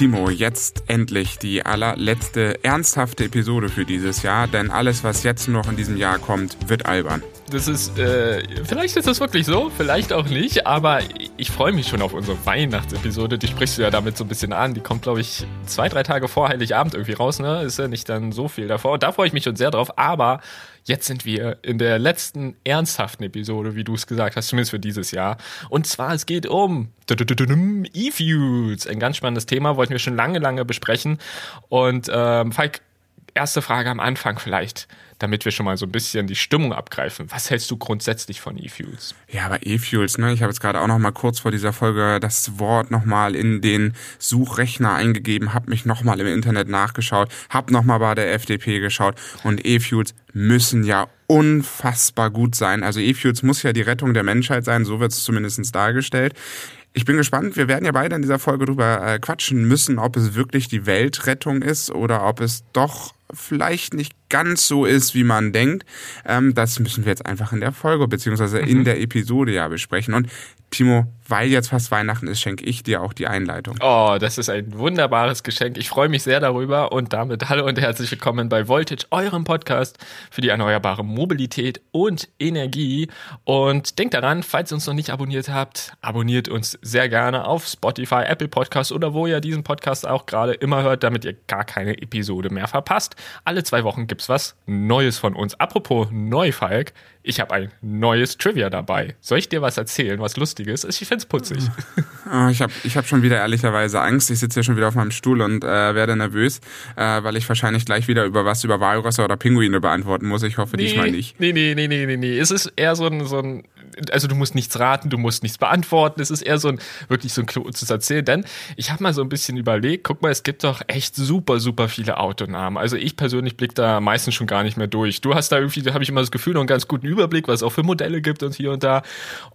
Timo, jetzt endlich die allerletzte ernsthafte Episode für dieses Jahr, denn alles, was jetzt noch in diesem Jahr kommt, wird albern. Das ist, äh, vielleicht ist das wirklich so, vielleicht auch nicht, aber ich freue mich schon auf unsere Weihnachtsepisode. Die sprichst du ja damit so ein bisschen an. Die kommt, glaube ich, zwei, drei Tage vor Heiligabend irgendwie raus, ne? Ist ja nicht dann so viel davor. Da freue ich mich schon sehr drauf, aber jetzt sind wir in der letzten ernsthaften Episode, wie du es gesagt hast, zumindest für dieses Jahr. Und zwar, es geht um E-Fuels. Ein ganz spannendes Thema, wollten wir schon lange, lange besprechen. Und ähm, Falk, erste Frage am Anfang vielleicht damit wir schon mal so ein bisschen die Stimmung abgreifen. Was hältst du grundsätzlich von E-Fuels? Ja, aber E-Fuels, ne? Ich habe jetzt gerade auch noch mal kurz vor dieser Folge das Wort noch mal in den Suchrechner eingegeben, habe mich noch mal im Internet nachgeschaut, habe noch mal bei der FDP geschaut und E-Fuels müssen ja unfassbar gut sein. Also E-Fuels muss ja die Rettung der Menschheit sein, so wird es zumindest dargestellt. Ich bin gespannt. Wir werden ja beide in dieser Folge drüber äh, quatschen müssen, ob es wirklich die Weltrettung ist oder ob es doch vielleicht nicht ganz so ist, wie man denkt. Ähm, das müssen wir jetzt einfach in der Folge beziehungsweise in mhm. der Episode ja besprechen. Und Timo, weil jetzt fast Weihnachten ist, schenke ich dir auch die Einleitung. Oh, das ist ein wunderbares Geschenk. Ich freue mich sehr darüber und damit hallo und herzlich willkommen bei Voltage, eurem Podcast für die erneuerbare Mobilität und Energie. Und denkt daran, falls ihr uns noch nicht abonniert habt, abonniert uns sehr gerne auf Spotify, Apple Podcasts oder wo ihr diesen Podcast auch gerade immer hört, damit ihr gar keine Episode mehr verpasst. Alle zwei Wochen gibt's was Neues von uns. Apropos Neufalk, ich habe ein neues Trivia dabei. Soll ich dir was erzählen, was Lustiges? Ich find's putzig. Oh, ich habe ich hab schon wieder ehrlicherweise Angst. Ich sitze hier schon wieder auf meinem Stuhl und äh, werde nervös, äh, weil ich wahrscheinlich gleich wieder über was über Walrösser oder Pinguine beantworten muss. Ich hoffe nee, diesmal nicht. Nee, nee, nee, nee, nee, nee. Es ist eher so ein, so ein also du musst nichts raten, du musst nichts beantworten. Es ist eher so ein wirklich so ein kurzes Erzählen. Denn ich habe mal so ein bisschen überlegt, guck mal, es gibt doch echt super, super viele Autonamen. Also ich persönlich blick da meistens schon gar nicht mehr durch. Du hast da irgendwie, da habe ich immer das Gefühl, noch einen ganz guten Überblick, was es auch für Modelle gibt und hier und da.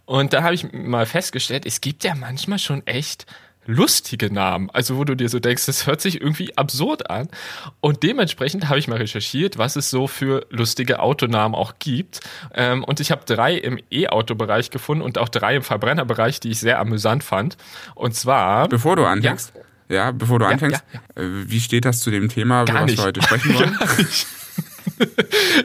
Und da habe ich mal festgestellt, es gibt ja manchmal schon echt lustige Namen. Also wo du dir so denkst, das hört sich irgendwie absurd an. Und dementsprechend habe ich mal recherchiert, was es so für lustige Autonamen auch gibt. Ähm, und ich habe drei im E-Auto-Bereich gefunden und auch drei im Verbrennerbereich, die ich sehr amüsant fand. Und zwar... Bevor du anfängst... Ja, ja bevor du anfängst, ja, ja, äh, wie steht das zu dem Thema, über was wir heute sprechen wollen?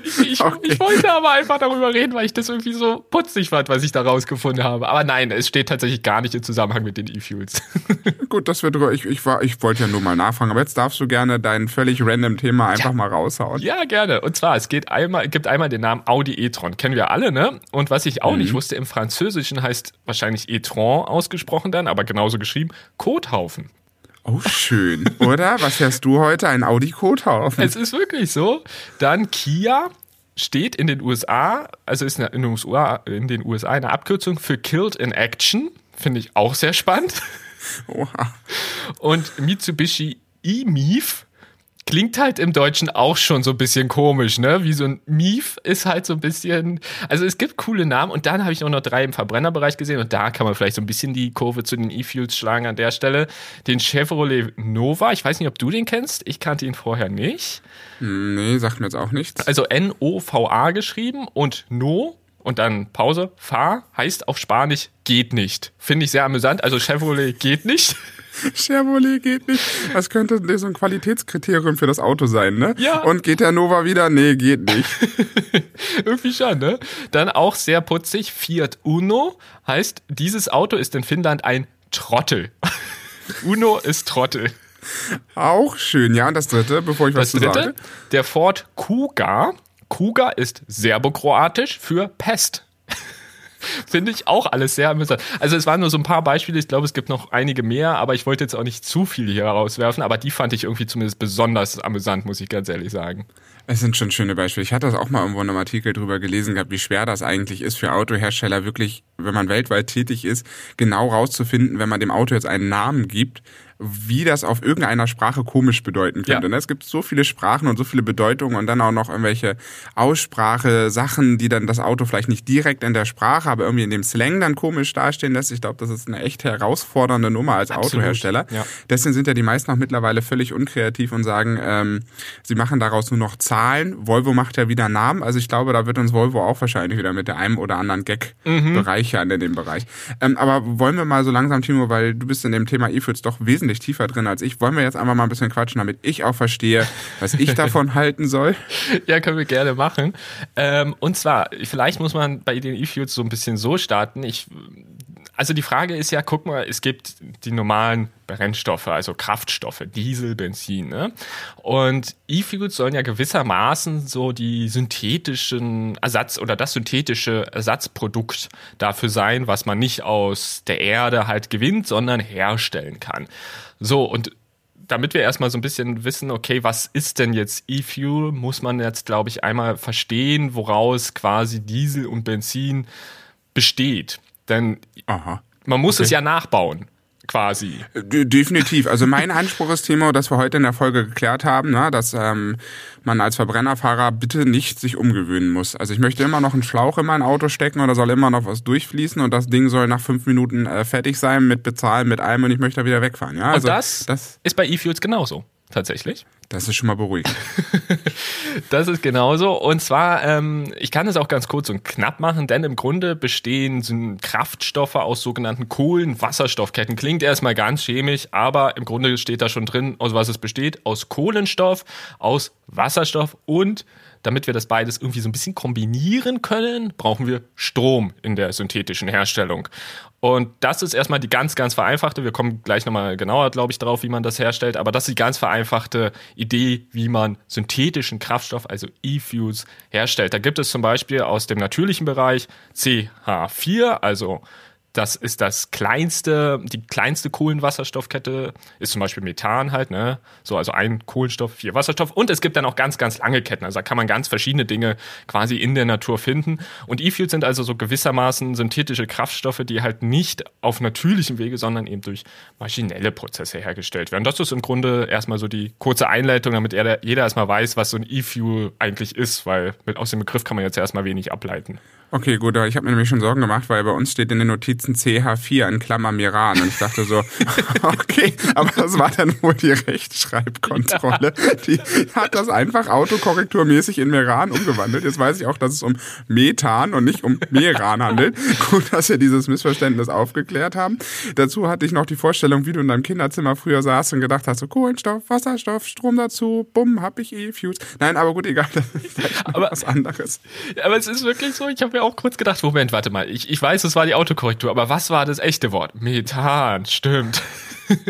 Ich, ich, okay. ich, wollte aber einfach darüber reden, weil ich das irgendwie so putzig fand, was ich da rausgefunden habe. Aber nein, es steht tatsächlich gar nicht im Zusammenhang mit den E-Fuels. Gut, das wird ich, ich, war, ich wollte ja nur mal nachfragen, aber jetzt darfst du gerne dein völlig random Thema einfach ja. mal raushauen. Ja, gerne. Und zwar, es geht einmal, gibt einmal den Namen Audi e-tron. Kennen wir alle, ne? Und was ich auch mhm. nicht wusste, im Französischen heißt wahrscheinlich e-tron ausgesprochen dann, aber genauso geschrieben, Kothaufen. Oh, schön. Oder? Was hast du heute? Ein Audi-Kothaufen. Es ist wirklich so. Dann Kia steht in den USA, also ist in den USA, in den USA eine Abkürzung für Killed in Action. Finde ich auch sehr spannend. Oha. Und Mitsubishi E-Mief klingt halt im Deutschen auch schon so ein bisschen komisch, ne? Wie so ein Mief ist halt so ein bisschen. Also es gibt coole Namen und dann habe ich auch noch drei im Verbrennerbereich gesehen und da kann man vielleicht so ein bisschen die Kurve zu den E-Fuels schlagen an der Stelle. Den Chevrolet Nova, ich weiß nicht, ob du den kennst. Ich kannte ihn vorher nicht. Nee, sagt mir jetzt auch nichts. Also N-O-V-A geschrieben und No und dann Pause. Fahr heißt auf Spanisch geht nicht. Finde ich sehr amüsant. Also Chevrolet geht nicht. Chevrolet geht nicht. Das könnte so ein Qualitätskriterium für das Auto sein, ne? Ja. Und geht der Nova wieder? Nee, geht nicht. Irgendwie schon, ne? Dann auch sehr putzig. Fiat Uno heißt, dieses Auto ist in Finnland ein Trottel. Uno ist Trottel. Auch schön, ja. Und das dritte, bevor ich was das dritte, sage. Der Ford Kuga. Kuga ist serbokroatisch für Pest. Finde ich auch alles sehr amüsant. Also es waren nur so ein paar Beispiele, ich glaube, es gibt noch einige mehr, aber ich wollte jetzt auch nicht zu viele hier rauswerfen, aber die fand ich irgendwie zumindest besonders amüsant, muss ich ganz ehrlich sagen. Es sind schon schöne Beispiele. Ich hatte das auch mal irgendwo in einem Artikel drüber gelesen gehabt, wie schwer das eigentlich ist für Autohersteller wirklich, wenn man weltweit tätig ist, genau rauszufinden, wenn man dem Auto jetzt einen Namen gibt, wie das auf irgendeiner Sprache komisch bedeuten könnte. Ja. Ne? Es gibt so viele Sprachen und so viele Bedeutungen und dann auch noch irgendwelche Aussprache, Sachen, die dann das Auto vielleicht nicht direkt in der Sprache, aber irgendwie in dem Slang dann komisch dastehen lässt. Ich glaube, das ist eine echt herausfordernde Nummer als Absolut. Autohersteller. Ja. Deswegen sind ja die meisten auch mittlerweile völlig unkreativ und sagen, ähm, sie machen daraus nur noch Zahlen. Volvo macht ja wieder Namen. Also ich glaube, da wird uns Volvo auch wahrscheinlich wieder mit der einem oder anderen Gag mhm. bereichern in dem Bereich. Ähm, aber wollen wir mal so langsam, Timo, weil du bist in dem Thema E-Fuels doch wesentlich wesentlich tiefer drin als ich. Wollen wir jetzt einfach mal ein bisschen quatschen, damit ich auch verstehe, was ich davon halten soll? Ja, können wir gerne machen. Ähm, und zwar, vielleicht muss man bei den E-Fuels so ein bisschen so starten. Ich also die Frage ist ja, guck mal, es gibt die normalen Brennstoffe, also Kraftstoffe, Diesel, Benzin. Ne? Und E-Fuels sollen ja gewissermaßen so die synthetischen Ersatz oder das synthetische Ersatzprodukt dafür sein, was man nicht aus der Erde halt gewinnt, sondern herstellen kann. So, und damit wir erstmal so ein bisschen wissen, okay, was ist denn jetzt E-Fuel, muss man jetzt, glaube ich, einmal verstehen, woraus quasi Diesel und Benzin besteht. Denn Aha. man muss okay. es ja nachbauen quasi. Definitiv. Also mein Anspruch ist, Timo, dass wir heute in der Folge geklärt haben, na, ne, dass ähm, man als Verbrennerfahrer bitte nicht sich umgewöhnen muss. Also ich möchte immer noch einen Schlauch in mein Auto stecken oder soll immer noch was durchfließen und das Ding soll nach fünf Minuten äh, fertig sein mit Bezahlen, mit allem und ich möchte da wieder wegfahren. Ja, also und das, das ist bei E-Fuels genauso tatsächlich. Das ist schon mal beruhigend. das ist genauso. Und zwar, ähm, ich kann es auch ganz kurz und knapp machen, denn im Grunde bestehen Kraftstoffe aus sogenannten Kohlenwasserstoffketten. Klingt erstmal ganz chemisch, aber im Grunde steht da schon drin, aus was es besteht. Aus Kohlenstoff, aus Wasserstoff und damit wir das beides irgendwie so ein bisschen kombinieren können, brauchen wir Strom in der synthetischen Herstellung. Und das ist erstmal die ganz, ganz vereinfachte, wir kommen gleich nochmal genauer, glaube ich, drauf, wie man das herstellt, aber das ist die ganz vereinfachte Idee, wie man synthetischen Kraftstoff, also E-Fuels, herstellt. Da gibt es zum Beispiel aus dem natürlichen Bereich CH4, also das ist das kleinste, die kleinste Kohlenwasserstoffkette ist zum Beispiel Methan halt, ne? So, also ein Kohlenstoff, vier Wasserstoff. Und es gibt dann auch ganz, ganz lange Ketten. Also da kann man ganz verschiedene Dinge quasi in der Natur finden. Und E-Fuels sind also so gewissermaßen synthetische Kraftstoffe, die halt nicht auf natürlichem Wege, sondern eben durch maschinelle Prozesse hergestellt werden. Das ist im Grunde erstmal so die kurze Einleitung, damit jeder erstmal weiß, was so ein E-Fuel eigentlich ist, weil aus dem Begriff kann man jetzt erstmal wenig ableiten. Okay, gut, ich habe mir nämlich schon Sorgen gemacht, weil bei uns steht in den Notizen CH4 in Klammer Miran und ich dachte so, okay, aber das war dann wohl die Rechtschreibkontrolle. Ja. Die hat das einfach autokorrekturmäßig in Miran umgewandelt. Jetzt weiß ich auch, dass es um Methan und nicht um Meran handelt. Gut, dass wir dieses Missverständnis aufgeklärt haben. Dazu hatte ich noch die Vorstellung, wie du in deinem Kinderzimmer früher saßt und gedacht hast, so Kohlenstoff, Wasserstoff, Strom dazu, bumm, hab ich E-Fuse. Nein, aber gut, egal, das ist aber, was anderes. Aber es ist wirklich so, ich habe mir auch kurz gedacht, Moment, warte mal, ich, ich weiß, es war die Autokorrektur, aber was war das echte Wort? Methan, stimmt.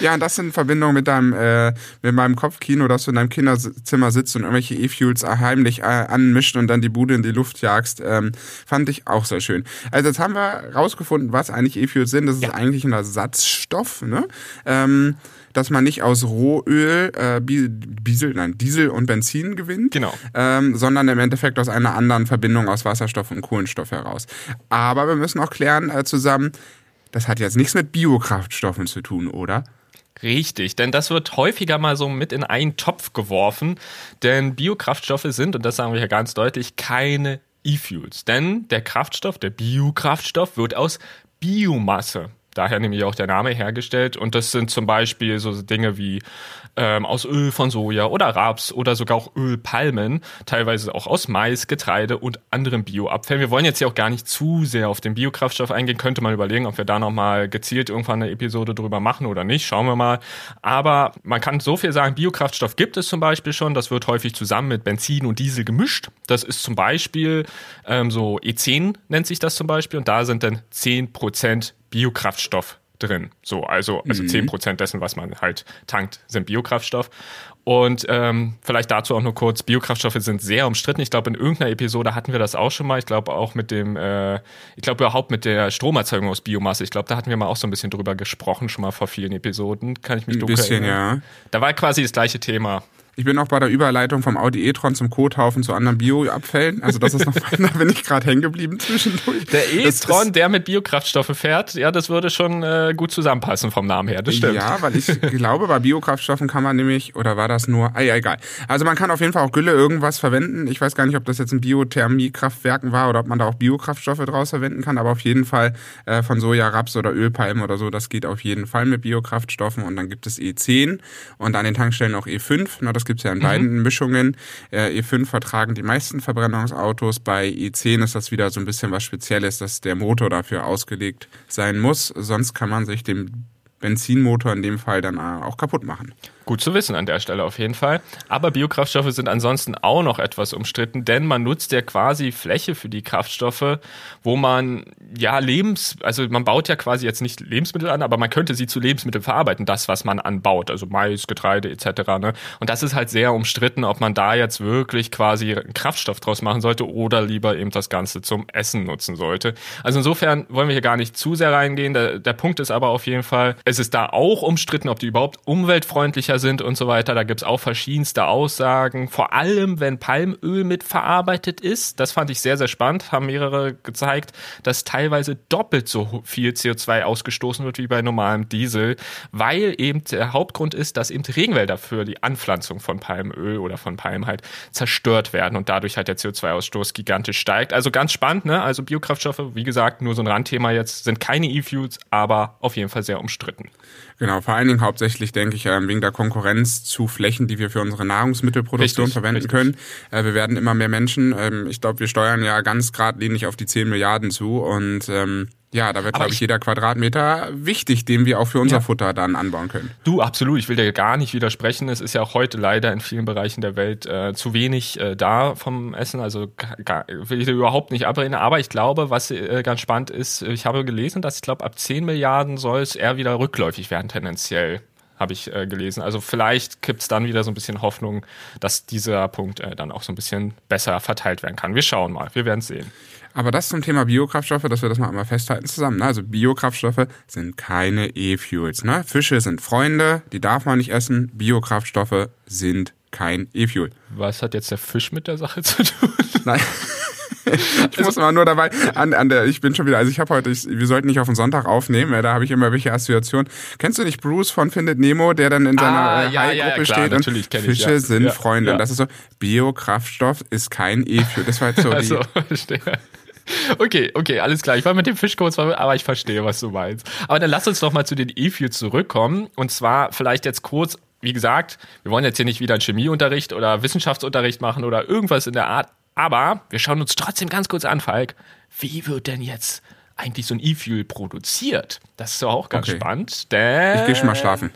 Ja, und das in Verbindung mit deinem, äh, mit meinem Kopfkino, dass du in deinem Kinderzimmer sitzt und irgendwelche E-Fuels heimlich äh, anmischt und dann die Bude in die Luft jagst, ähm, fand ich auch sehr schön. Also jetzt haben wir rausgefunden, was eigentlich E-Fuels sind. Das ist ja. eigentlich ein Ersatzstoff, ne? Ähm, dass man nicht aus Rohöl äh, Diesel, nein, Diesel und Benzin gewinnt, genau. ähm, sondern im Endeffekt aus einer anderen Verbindung aus Wasserstoff und Kohlenstoff heraus. Aber wir müssen auch klären äh, zusammen, das hat jetzt nichts mit Biokraftstoffen zu tun, oder? Richtig, denn das wird häufiger mal so mit in einen Topf geworfen, denn Biokraftstoffe sind, und das sagen wir ja ganz deutlich, keine E-Fuels. Denn der Kraftstoff, der Biokraftstoff, wird aus Biomasse daher nämlich auch der Name hergestellt. Und das sind zum Beispiel so Dinge wie ähm, aus Öl von Soja oder Raps oder sogar auch Ölpalmen, teilweise auch aus Mais, Getreide und anderen Bioabfällen. Wir wollen jetzt hier auch gar nicht zu sehr auf den Biokraftstoff eingehen, könnte man überlegen, ob wir da nochmal gezielt irgendwann eine Episode drüber machen oder nicht, schauen wir mal. Aber man kann so viel sagen, Biokraftstoff gibt es zum Beispiel schon, das wird häufig zusammen mit Benzin und Diesel gemischt. Das ist zum Beispiel ähm, so E10 nennt sich das zum Beispiel und da sind dann 10% Biokraftstoff drin. So, also, also mhm. 10% dessen, was man halt tankt, sind Biokraftstoff. Und ähm, vielleicht dazu auch nur kurz, Biokraftstoffe sind sehr umstritten. Ich glaube, in irgendeiner Episode hatten wir das auch schon mal. Ich glaube auch mit dem, äh, ich glaube überhaupt mit der Stromerzeugung aus Biomasse. Ich glaube, da hatten wir mal auch so ein bisschen drüber gesprochen, schon mal vor vielen Episoden. Kann ich mich dunkel erinnern. ja. Da war quasi das gleiche Thema. Ich bin auch bei der Überleitung vom Audi e-tron zum Kothaufen zu anderen Bioabfällen. Also das ist noch, da bin ich gerade hängen geblieben zwischendurch. Der e-tron, der mit Biokraftstoffe fährt, ja, das würde schon äh, gut zusammenpassen vom Namen her, das stimmt. Ja, weil ich glaube, bei Biokraftstoffen kann man nämlich, oder war das nur, ah, ja, egal. Also man kann auf jeden Fall auch Gülle irgendwas verwenden. Ich weiß gar nicht, ob das jetzt in Biothermiekraftwerken war oder ob man da auch Biokraftstoffe draus verwenden kann, aber auf jeden Fall äh, von Soja, Raps oder Ölpalmen oder so, das geht auf jeden Fall mit Biokraftstoffen und dann gibt es E10 und an den Tankstellen auch E5. Na, das gibt es ja in mhm. beiden Mischungen. Äh, E5 vertragen die meisten Verbrennungsautos. Bei E10 ist das wieder so ein bisschen was Spezielles, dass der Motor dafür ausgelegt sein muss. Sonst kann man sich den Benzinmotor in dem Fall dann äh, auch kaputt machen. Gut zu wissen an der Stelle auf jeden Fall. Aber Biokraftstoffe sind ansonsten auch noch etwas umstritten, denn man nutzt ja quasi Fläche für die Kraftstoffe, wo man ja Lebens, also man baut ja quasi jetzt nicht Lebensmittel an, aber man könnte sie zu Lebensmitteln verarbeiten, das was man anbaut, also Mais, Getreide etc. Ne? Und das ist halt sehr umstritten, ob man da jetzt wirklich quasi einen Kraftstoff draus machen sollte oder lieber eben das Ganze zum Essen nutzen sollte. Also insofern wollen wir hier gar nicht zu sehr reingehen. Der, der Punkt ist aber auf jeden Fall, es ist da auch umstritten, ob die überhaupt umweltfreundlicher sind und so weiter. Da gibt's auch verschiedenste Aussagen. Vor allem, wenn Palmöl mitverarbeitet ist. Das fand ich sehr, sehr spannend. Haben mehrere gezeigt, dass teilweise doppelt so viel CO2 ausgestoßen wird wie bei normalem Diesel, weil eben der Hauptgrund ist, dass eben Regenwälder für die Anpflanzung von Palmöl oder von Palm halt zerstört werden und dadurch halt der CO2-Ausstoß gigantisch steigt. Also ganz spannend, ne? Also Biokraftstoffe, wie gesagt, nur so ein Randthema jetzt, sind keine E-Fuels, aber auf jeden Fall sehr umstritten. Genau, vor allen Dingen hauptsächlich, denke ich, ähm, wegen der Konkurrenz zu Flächen, die wir für unsere Nahrungsmittelproduktion richtig, verwenden richtig. können. Äh, wir werden immer mehr Menschen. Ähm, ich glaube, wir steuern ja ganz geradlinig auf die 10 Milliarden zu und ähm, ja, da wird, glaube ich, jeder Quadratmeter wichtig, den wir auch für unser ja. Futter dann anbauen können. Du, absolut. Ich will dir gar nicht widersprechen. Es ist ja auch heute leider in vielen Bereichen der Welt äh, zu wenig äh, da vom Essen. Also gar, will ich dir überhaupt nicht ablehnen. Aber ich glaube, was äh, ganz spannend ist, ich habe gelesen, dass ich glaube, ab 10 Milliarden soll es eher wieder rückläufig werden, tendenziell habe ich äh, gelesen. Also vielleicht gibt es dann wieder so ein bisschen Hoffnung, dass dieser Punkt äh, dann auch so ein bisschen besser verteilt werden kann. Wir schauen mal, wir werden sehen. Aber das zum Thema Biokraftstoffe, dass wir das mal einmal festhalten zusammen. Ne? Also Biokraftstoffe sind keine E-Fuels. Ne? Fische sind Freunde, die darf man nicht essen. Biokraftstoffe sind kein E-Fuel. Was hat jetzt der Fisch mit der Sache zu tun? Nein. ich muss mal nur dabei an, an der, ich bin schon wieder, also ich habe heute, ich, wir sollten nicht auf den Sonntag aufnehmen, da habe ich immer welche Assoziationen. Kennst du nicht Bruce von Findet Nemo, der dann in seiner ah, äh, ja, Hai-Gruppe ja, steht und Fische ich, ja. sind Freunde. Und das ist so, Biokraftstoff ist kein E-Fuel. Das war jetzt so also, die. Verstehe. Okay, okay, alles klar. Ich war mit dem Fisch kurz, aber ich verstehe, was du meinst. Aber dann lass uns doch mal zu den E-Fuels zurückkommen. Und zwar vielleicht jetzt kurz wie gesagt, wir wollen jetzt hier nicht wieder einen Chemieunterricht oder Wissenschaftsunterricht machen oder irgendwas in der Art. Aber wir schauen uns trotzdem ganz kurz an, Falk. Wie wird denn jetzt eigentlich so ein E-Fuel produziert? Das ist doch auch ganz okay. spannend, denn. Ich gehe schon mal schlafen.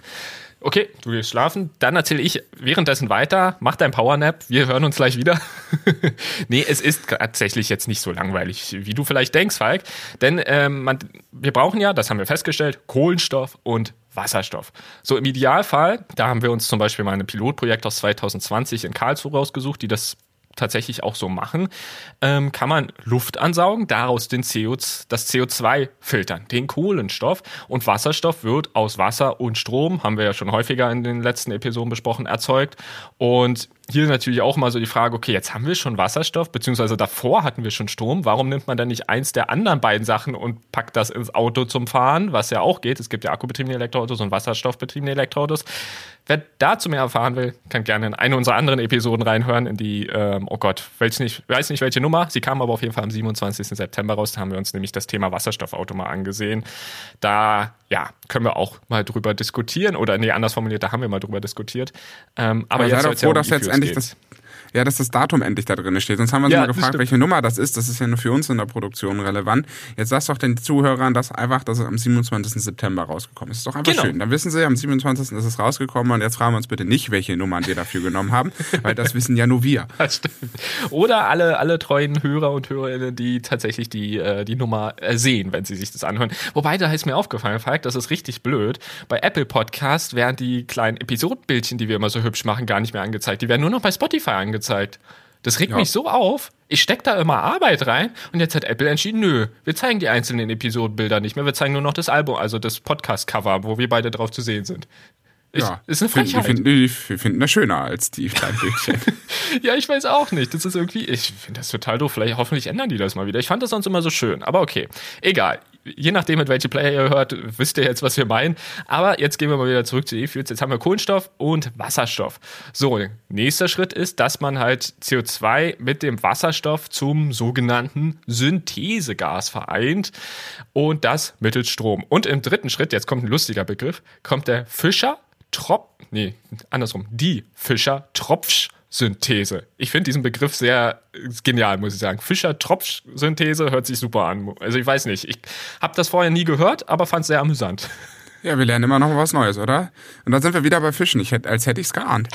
Okay, du gehst schlafen. Dann erzähle ich währenddessen weiter. Mach dein Powernap. Wir hören uns gleich wieder. nee, es ist tatsächlich jetzt nicht so langweilig, wie du vielleicht denkst, Falk. Denn ähm, man, wir brauchen ja, das haben wir festgestellt, Kohlenstoff und Wasserstoff. So im Idealfall, da haben wir uns zum Beispiel mal ein Pilotprojekt aus 2020 in Karlsruhe rausgesucht, die das tatsächlich auch so machen, ähm, kann man Luft ansaugen, daraus den CO, das CO2 filtern, den Kohlenstoff und Wasserstoff wird aus Wasser und Strom, haben wir ja schon häufiger in den letzten Episoden besprochen, erzeugt. Und hier natürlich auch mal so die Frage, okay, jetzt haben wir schon Wasserstoff, beziehungsweise davor hatten wir schon Strom. Warum nimmt man dann nicht eins der anderen beiden Sachen und packt das ins Auto zum Fahren, was ja auch geht? Es gibt ja akkubetriebene Elektroautos und wasserstoffbetriebene Elektroautos. Wer dazu mehr erfahren will, kann gerne in eine unserer anderen Episoden reinhören, in die, ähm, oh Gott, weiß nicht, weiß nicht welche Nummer. Sie kam aber auf jeden Fall am 27. September raus. Da haben wir uns nämlich das Thema Wasserstoffauto mal angesehen. Da, ja, können wir auch mal drüber diskutieren. Oder nee, anders formuliert, da haben wir mal drüber diskutiert. Ähm, aber, aber jetzt sei doch froh, dass jetzt endlich das ja, dass das Datum endlich da drin steht. Sonst haben wir uns ja, mal gefragt, welche Nummer das ist. Das ist ja nur für uns in der Produktion relevant. Jetzt sagst doch den Zuhörern das einfach, dass es am 27. September rausgekommen ist. Das ist doch einfach genau. schön. Dann wissen sie, am 27. ist es rausgekommen und jetzt fragen wir uns bitte nicht, welche Nummern wir dafür genommen haben, weil das wissen ja nur wir. Das stimmt. Oder alle, alle treuen Hörer und Hörerinnen, die tatsächlich die, äh, die Nummer äh, sehen, wenn sie sich das anhören. Wobei, da ist mir aufgefallen, Falk, das ist richtig blöd. Bei Apple Podcast werden die kleinen Episodenbildchen, die wir immer so hübsch machen, gar nicht mehr angezeigt. Die werden nur noch bei Spotify angezeigt angezeigt. Das regt ja. mich so auf. Ich stecke da immer Arbeit rein und jetzt hat Apple entschieden, nö, wir zeigen die einzelnen Episodenbilder nicht mehr, wir zeigen nur noch das Album, also das Podcast-Cover, wo wir beide drauf zu sehen sind. Ich, ja, ist eine Frechheit. Wir finden, wir finden das schöner als die kleinen Bildchen. ja, ich weiß auch nicht. Das ist irgendwie, ich finde das total doof. Vielleicht hoffentlich ändern die das mal wieder. Ich fand das sonst immer so schön. Aber okay. Egal je nachdem, mit welche Player ihr hört, wisst ihr jetzt, was wir meinen. Aber jetzt gehen wir mal wieder zurück zu E-Fuels. Jetzt haben wir Kohlenstoff und Wasserstoff. So, nächster Schritt ist, dass man halt CO2 mit dem Wasserstoff zum sogenannten Synthesegas vereint und das mittels Strom. Und im dritten Schritt, jetzt kommt ein lustiger Begriff, kommt der Fischer Trop, nee, andersrum, die Fischer Tropfsch Synthese. Ich finde diesen Begriff sehr genial, muss ich sagen. Fischer-Tropf-Synthese hört sich super an. Also ich weiß nicht, ich habe das vorher nie gehört, aber fand es sehr amüsant. Ja, wir lernen immer noch was Neues, oder? Und dann sind wir wieder bei Fischen, ich hätte, als hätte ich es geahnt.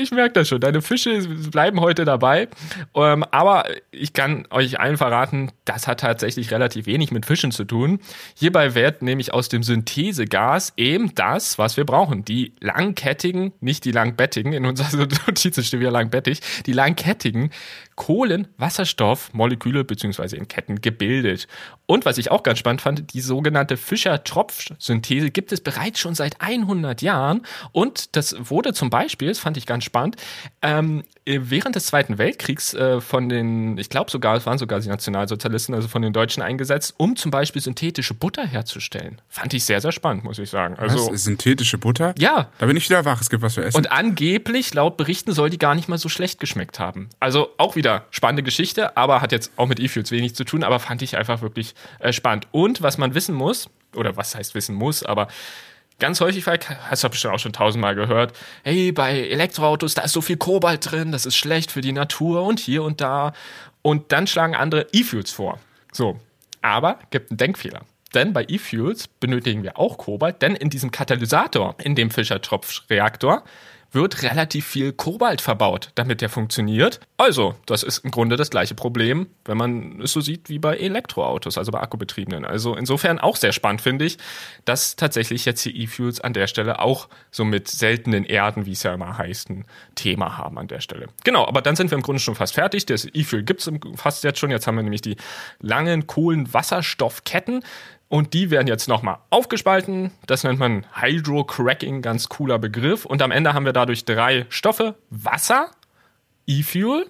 ich, merke das schon. Deine Fische bleiben heute dabei. Ähm, aber ich kann euch allen verraten, das hat tatsächlich relativ wenig mit Fischen zu tun. Hierbei wird nämlich aus dem Synthesegas eben das, was wir brauchen. Die langkettigen, nicht die langbettigen, in unserer Notiz steht wieder langbettig, die langkettigen Kohlenwasserstoffmoleküle beziehungsweise in Ketten gebildet. Und was ich auch ganz spannend fand, die sogenannte Fischer-Tropsch-Synthese gibt es bereits schon seit 100 Jahren. Und das wurde zum Beispiel, das fand ich ganz spannend, ähm, während des Zweiten Weltkriegs äh, von den, ich glaube sogar, es waren sogar die Nationalsozialisten, also von den Deutschen eingesetzt, um zum Beispiel synthetische Butter herzustellen. Fand ich sehr, sehr spannend, muss ich sagen. Also, was? Synthetische Butter? Ja. Da bin ich wieder wach, es gibt was zu essen. Und angeblich, laut Berichten, soll die gar nicht mal so schlecht geschmeckt haben. Also auch wieder spannende Geschichte, aber hat jetzt auch mit E-Fuels wenig zu tun, aber fand ich einfach wirklich äh, spannend. Und was man wissen muss, oder was heißt wissen muss, aber ganz häufig, hast du bestimmt auch schon tausendmal gehört, hey, bei Elektroautos, da ist so viel Kobalt drin, das ist schlecht für die Natur und hier und da. Und dann schlagen andere E-Fuels vor. So, aber gibt einen Denkfehler. Denn bei E-Fuels benötigen wir auch Kobalt, denn in diesem Katalysator, in dem Fischer-Tropsch-Reaktor, wird relativ viel Kobalt verbaut, damit der funktioniert. Also, das ist im Grunde das gleiche Problem, wenn man es so sieht wie bei Elektroautos, also bei Akkubetriebenen. Also insofern auch sehr spannend finde ich, dass tatsächlich jetzt hier E-Fuels an der Stelle auch so mit seltenen Erden, wie es ja immer heißt, ein Thema haben an der Stelle. Genau, aber dann sind wir im Grunde schon fast fertig. Das E-Fuel gibt es fast jetzt schon. Jetzt haben wir nämlich die langen Kohlenwasserstoffketten. Und die werden jetzt nochmal aufgespalten. Das nennt man Hydrocracking, ganz cooler Begriff. Und am Ende haben wir dadurch drei Stoffe: Wasser, E-Fuel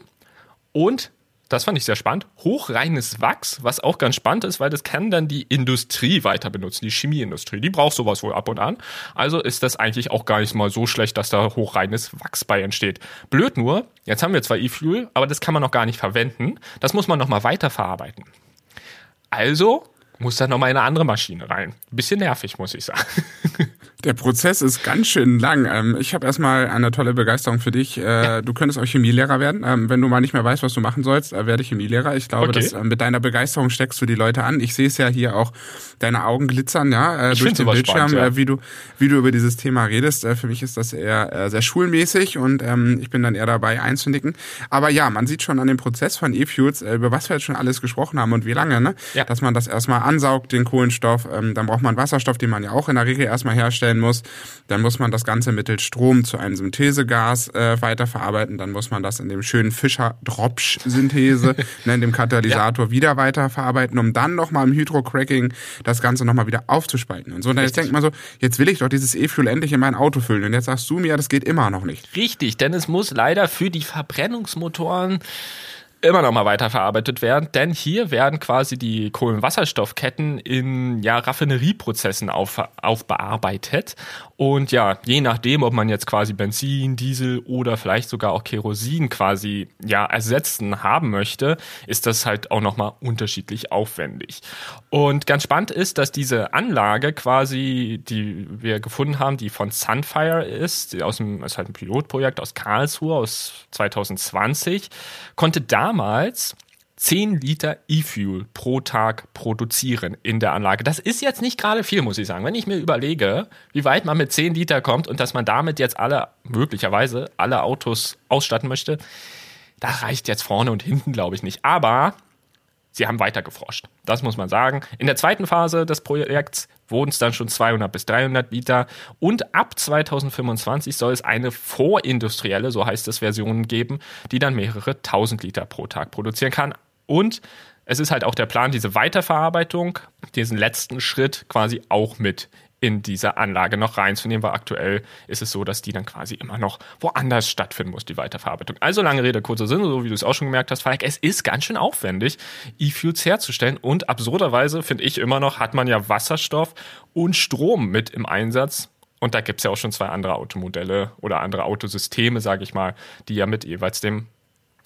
und, das fand ich sehr spannend, hochreines Wachs, was auch ganz spannend ist, weil das kann dann die Industrie weiter benutzen, die Chemieindustrie. Die braucht sowas wohl ab und an. Also ist das eigentlich auch gar nicht mal so schlecht, dass da hochreines Wachs bei entsteht. Blöd nur, jetzt haben wir zwar E-Fuel, aber das kann man noch gar nicht verwenden. Das muss man nochmal weiterverarbeiten. Also muss da nochmal in eine andere Maschine rein. bisschen nervig, muss ich sagen. Der Prozess ist ganz schön lang. Ähm, ich habe erstmal eine tolle Begeisterung für dich. Äh. Du könntest auch Chemielehrer werden. Ähm, wenn du mal nicht mehr weißt, was du machen sollst, äh, werde Chemielehrer. Ich glaube, okay. dass äh, mit deiner Begeisterung steckst du die Leute an. Ich sehe es ja hier auch, deine Augen glitzern, ja, ich durch den Bildschirm, spannend, ja. wie du, wie du über dieses Thema redest. Für mich ist das eher sehr schulmäßig und ähm, ich bin dann eher dabei einzunicken. Aber ja, man sieht schon an dem Prozess von E-Fuels, über was wir jetzt schon alles gesprochen haben und wie lange, ne? Ja. Dass man das erstmal ansaugt, den Kohlenstoff. Dann braucht man Wasserstoff, den man ja auch in der Regel erstmal herstellen muss. Dann muss man das Ganze mittels Strom zu einem Synthesegas äh, weiterverarbeiten. Dann muss man das in dem schönen Fischer-Dropsch-Synthese, ne, in dem Katalysator ja. wieder weiterverarbeiten, um dann nochmal im Hydrocracking das Ganze nochmal wieder aufzuspalten. Und so, und jetzt denkt man so, jetzt will ich doch dieses E-Fuel endlich in mein Auto füllen. Und jetzt sagst du mir, das geht immer noch nicht. Richtig, denn es muss leider für die Verbrennungsmotoren immer noch mal weiterverarbeitet werden, denn hier werden quasi die Kohlenwasserstoffketten in ja, Raffinerieprozessen auf, aufbearbeitet. Und ja, je nachdem, ob man jetzt quasi Benzin, Diesel oder vielleicht sogar auch Kerosin quasi ja ersetzen haben möchte, ist das halt auch noch mal unterschiedlich aufwendig. Und ganz spannend ist, dass diese Anlage quasi, die wir gefunden haben, die von Sunfire ist, aus dem, ist halt ein Pilotprojekt aus Karlsruhe aus 2020, konnte da damals 10 Liter E-Fuel pro Tag produzieren in der Anlage. Das ist jetzt nicht gerade viel, muss ich sagen. Wenn ich mir überlege, wie weit man mit 10 Liter kommt und dass man damit jetzt alle, möglicherweise alle Autos ausstatten möchte, da reicht jetzt vorne und hinten, glaube ich, nicht. Aber sie haben weiter geforscht. Das muss man sagen. In der zweiten Phase des Projekts wurden es dann schon 200 bis 300 Liter und ab 2025 soll es eine vorindustrielle, so heißt es, Version geben, die dann mehrere tausend Liter pro Tag produzieren kann. Und es ist halt auch der Plan, diese Weiterverarbeitung, diesen letzten Schritt quasi auch mit in diese Anlage noch reinzunehmen, weil aktuell ist es so, dass die dann quasi immer noch woanders stattfinden muss, die Weiterverarbeitung. Also lange Rede, kurzer Sinn, so wie du es auch schon gemerkt hast, Falk, es ist ganz schön aufwendig, E-Fuels herzustellen und absurderweise finde ich immer noch, hat man ja Wasserstoff und Strom mit im Einsatz. Und da gibt es ja auch schon zwei andere Automodelle oder andere Autosysteme, sage ich mal, die ja mit jeweils dem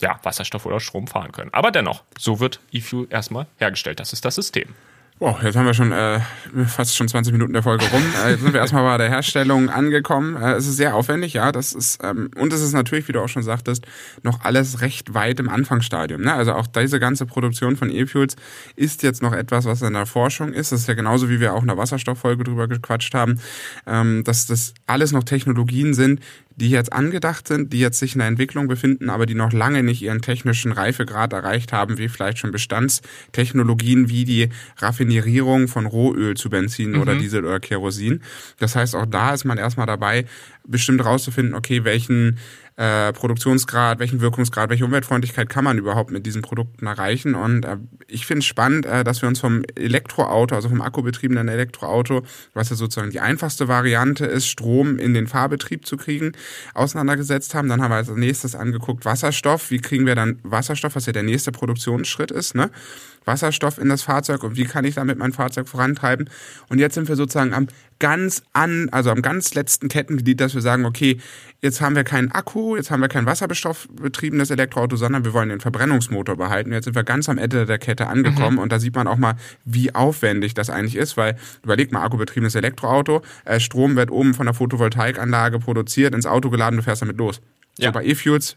ja, Wasserstoff oder Strom fahren können. Aber dennoch, so wird E-Fuel erstmal hergestellt. Das ist das System. Boah, jetzt haben wir schon äh, fast schon 20 Minuten der Folge rum. Äh, jetzt sind wir erstmal bei der Herstellung angekommen. Äh, es ist sehr aufwendig, ja. Das ist ähm, und es ist natürlich, wie du auch schon sagtest, noch alles recht weit im Anfangsstadium. Ne? Also auch diese ganze Produktion von E-Fuels ist jetzt noch etwas, was in der Forschung ist. Das ist ja genauso, wie wir auch in der Wasserstofffolge drüber gequatscht haben, ähm, dass das alles noch Technologien sind, die jetzt angedacht sind, die jetzt sich in der Entwicklung befinden, aber die noch lange nicht ihren technischen Reifegrad erreicht haben, wie vielleicht schon Bestandstechnologien wie die Raffinierung von Rohöl zu Benzin mhm. oder Diesel oder Kerosin. Das heißt, auch da ist man erstmal dabei, bestimmt rauszufinden, okay, welchen äh, Produktionsgrad, welchen Wirkungsgrad, welche Umweltfreundlichkeit kann man überhaupt mit diesen Produkten erreichen. Und äh, ich finde es spannend, äh, dass wir uns vom Elektroauto, also vom akkubetriebenen Elektroauto, was ja sozusagen die einfachste Variante ist, Strom in den Fahrbetrieb zu kriegen, auseinandergesetzt haben. Dann haben wir als nächstes angeguckt Wasserstoff. Wie kriegen wir dann Wasserstoff, was ja der nächste Produktionsschritt ist, ne? Wasserstoff in das Fahrzeug und wie kann ich damit mein Fahrzeug vorantreiben. Und jetzt sind wir sozusagen am ganz an, also am ganz letzten Kettenglied, dass wir sagen, okay, jetzt haben wir keinen Akku, jetzt haben wir kein wasserstoffbetriebenes Elektroauto, sondern wir wollen den Verbrennungsmotor behalten. Jetzt sind wir ganz am Ende der Kette angekommen mhm. und da sieht man auch mal, wie aufwendig das eigentlich ist, weil überleg mal, akkubetriebenes Elektroauto, äh, Strom wird oben von der Photovoltaikanlage produziert, ins Auto geladen, du fährst damit los. Ja. So bei E-Fuels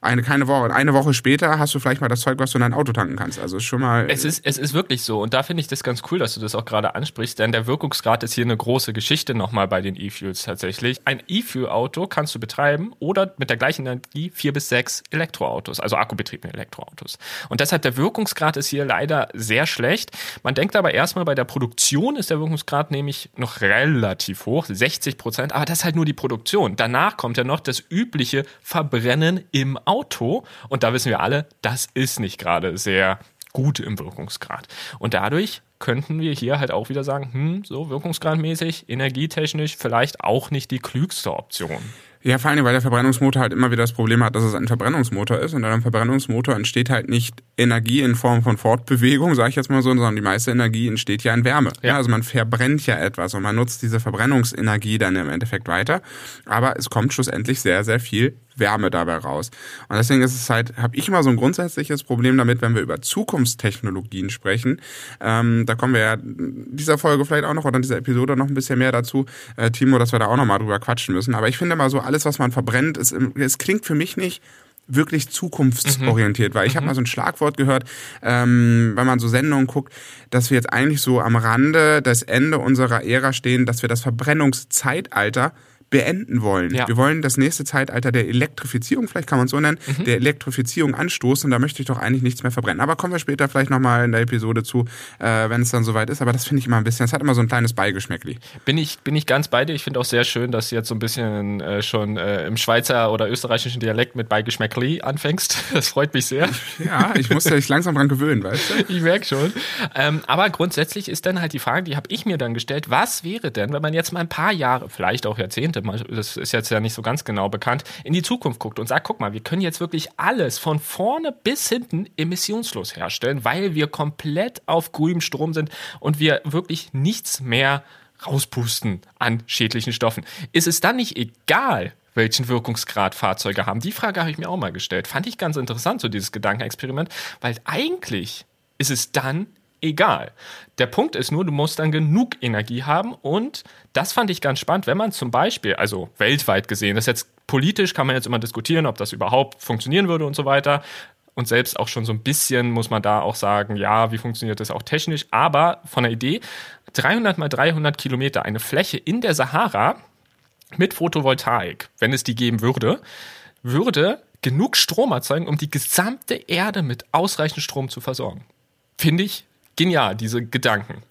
eine keine Woche, eine Woche später hast du vielleicht mal das Zeug, was du in dein Auto tanken kannst. Also ist schon mal. Es ist, es ist wirklich so. Und da finde ich das ganz cool, dass du das auch gerade ansprichst, denn der Wirkungsgrad ist hier eine große Geschichte nochmal bei den E-Fuels tatsächlich. Ein E-Fuel-Auto kannst du betreiben oder mit der gleichen Energie vier bis sechs Elektroautos, also akkubetriebene Elektroautos. Und deshalb der Wirkungsgrad ist hier leider sehr schlecht. Man denkt aber erstmal bei der Produktion ist der Wirkungsgrad nämlich noch relativ hoch, 60 Prozent, aber das ist halt nur die Produktion. Danach kommt ja noch das übliche Verbrennen im Auto. Und da wissen wir alle, das ist nicht gerade sehr gut im Wirkungsgrad. Und dadurch könnten wir hier halt auch wieder sagen, hm, so wirkungsgradmäßig, energietechnisch vielleicht auch nicht die klügste Option. Ja, vor allem, weil der Verbrennungsmotor halt immer wieder das Problem hat, dass es ein Verbrennungsmotor ist und an einem Verbrennungsmotor entsteht halt nicht Energie in Form von Fortbewegung, sage ich jetzt mal so, sondern die meiste Energie entsteht ja in Wärme. Ja. ja. also man verbrennt ja etwas und man nutzt diese Verbrennungsenergie dann im Endeffekt weiter, aber es kommt schlussendlich sehr, sehr viel Wärme dabei raus. Und deswegen ist es halt, habe ich immer so ein grundsätzliches Problem damit, wenn wir über Zukunftstechnologien sprechen. Ähm, da kommen wir ja in dieser Folge vielleicht auch noch oder in dieser Episode noch ein bisschen mehr dazu, äh, Timo, dass wir da auch noch mal drüber quatschen müssen. Aber ich finde mal so, alles, was man verbrennt, ist, es klingt für mich nicht wirklich zukunftsorientiert, mhm. weil ich habe mhm. mal so ein Schlagwort gehört, ähm, wenn man so Sendungen guckt, dass wir jetzt eigentlich so am Rande des Ende unserer Ära stehen, dass wir das Verbrennungszeitalter beenden wollen. Ja. Wir wollen das nächste Zeitalter der Elektrifizierung, vielleicht kann man es so nennen, mhm. der Elektrifizierung anstoßen. Und da möchte ich doch eigentlich nichts mehr verbrennen. Aber kommen wir später vielleicht nochmal in der Episode zu, äh, wenn es dann soweit ist. Aber das finde ich immer ein bisschen, es hat immer so ein kleines Beigeschmäckli. Bin ich, bin ich ganz bei dir. Ich finde auch sehr schön, dass du jetzt so ein bisschen äh, schon äh, im Schweizer oder österreichischen Dialekt mit Beigeschmäckli anfängst. Das freut mich sehr. Ja, ich muss mich langsam dran gewöhnen, weißt du? Ich merke schon. Ähm, aber grundsätzlich ist dann halt die Frage, die habe ich mir dann gestellt, was wäre denn, wenn man jetzt mal ein paar Jahre, vielleicht auch Jahrzehnte, Jahrzehnte, das ist jetzt ja nicht so ganz genau bekannt, in die Zukunft guckt und sagt, guck mal, wir können jetzt wirklich alles von vorne bis hinten emissionslos herstellen, weil wir komplett auf grünem Strom sind und wir wirklich nichts mehr rauspusten an schädlichen Stoffen. Ist es dann nicht egal, welchen Wirkungsgrad Fahrzeuge haben? Die Frage habe ich mir auch mal gestellt. Fand ich ganz interessant, so dieses Gedankenexperiment, weil eigentlich ist es dann egal. Der Punkt ist nur, du musst dann genug Energie haben und das fand ich ganz spannend, wenn man zum Beispiel, also weltweit gesehen, das jetzt politisch kann man jetzt immer diskutieren, ob das überhaupt funktionieren würde und so weiter. Und selbst auch schon so ein bisschen muss man da auch sagen, ja, wie funktioniert das auch technisch. Aber von der Idee, 300 mal 300 Kilometer, eine Fläche in der Sahara mit Photovoltaik, wenn es die geben würde, würde genug Strom erzeugen, um die gesamte Erde mit ausreichend Strom zu versorgen. Finde ich genial, diese Gedanken.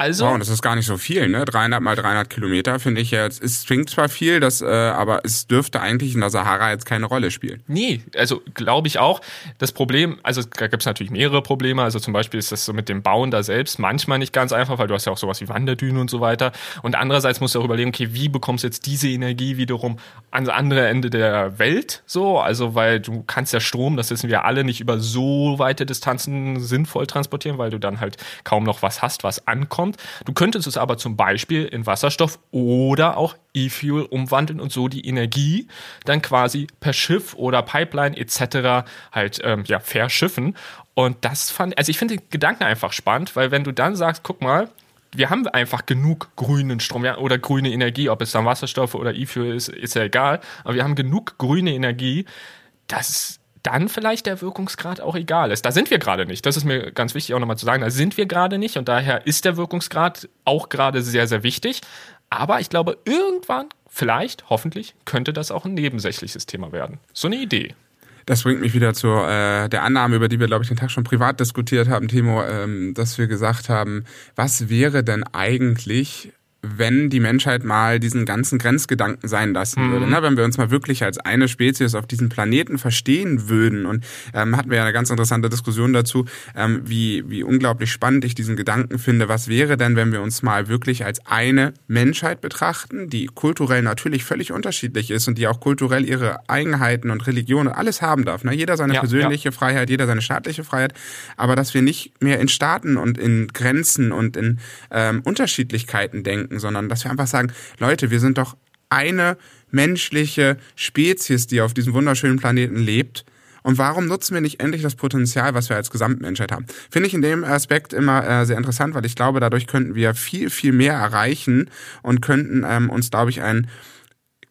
Also, wow, das ist gar nicht so viel, ne? 300 mal 300 Kilometer finde ich jetzt, es klingt zwar viel, das, äh, aber es dürfte eigentlich in der Sahara jetzt keine Rolle spielen. Nee, also glaube ich auch. Das Problem, also da gibt es natürlich mehrere Probleme. Also zum Beispiel ist das so mit dem Bauen da selbst manchmal nicht ganz einfach, weil du hast ja auch sowas wie Wanderdünen und so weiter. Und andererseits musst du auch überlegen, okay, wie bekommst du jetzt diese Energie wiederum ans andere Ende der Welt? So, also weil du kannst ja Strom, das wissen wir alle, nicht über so weite Distanzen sinnvoll transportieren, weil du dann halt kaum noch was hast, was ankommt kommt. Du könntest es aber zum Beispiel in Wasserstoff oder auch E-Fuel umwandeln und so die Energie dann quasi per Schiff oder Pipeline etc. halt ähm, ja verschiffen Und das fand, also ich finde den Gedanken einfach spannend, weil wenn du dann sagst, guck mal, wir haben einfach genug grünen Strom ja, oder grüne Energie, ob es dann Wasserstoff oder E-Fuel ist, ist ja egal, aber wir haben genug grüne Energie, dass dann vielleicht der Wirkungsgrad auch egal ist. Da sind wir gerade nicht. Das ist mir ganz wichtig auch nochmal zu sagen. Da sind wir gerade nicht und daher ist der Wirkungsgrad auch gerade sehr, sehr wichtig. Aber ich glaube, irgendwann, vielleicht, hoffentlich, könnte das auch ein nebensächliches Thema werden. So eine Idee. Das bringt mich wieder zu äh, der Annahme, über die wir, glaube ich, den Tag schon privat diskutiert haben, Timo, ähm, dass wir gesagt haben, was wäre denn eigentlich, wenn die Menschheit mal diesen ganzen Grenzgedanken sein lassen mhm. würde. Ne? Wenn wir uns mal wirklich als eine Spezies auf diesem Planeten verstehen würden. Und ähm, hatten wir ja eine ganz interessante Diskussion dazu, ähm, wie, wie unglaublich spannend ich diesen Gedanken finde. Was wäre denn, wenn wir uns mal wirklich als eine Menschheit betrachten, die kulturell natürlich völlig unterschiedlich ist und die auch kulturell ihre Eigenheiten und Religionen alles haben darf. Ne? Jeder seine ja, persönliche ja. Freiheit, jeder seine staatliche Freiheit. Aber dass wir nicht mehr in Staaten und in Grenzen und in ähm, Unterschiedlichkeiten denken, denken, sondern dass wir einfach sagen, Leute, wir sind doch eine menschliche Spezies, die auf diesem wunderschönen Planeten lebt. Und warum nutzen wir nicht endlich das Potenzial, was wir als Gesamtmenschheit haben? Finde ich in dem Aspekt immer äh, sehr interessant, weil ich glaube, dadurch könnten wir viel, viel mehr erreichen und könnten ähm, uns, glaube ich, ein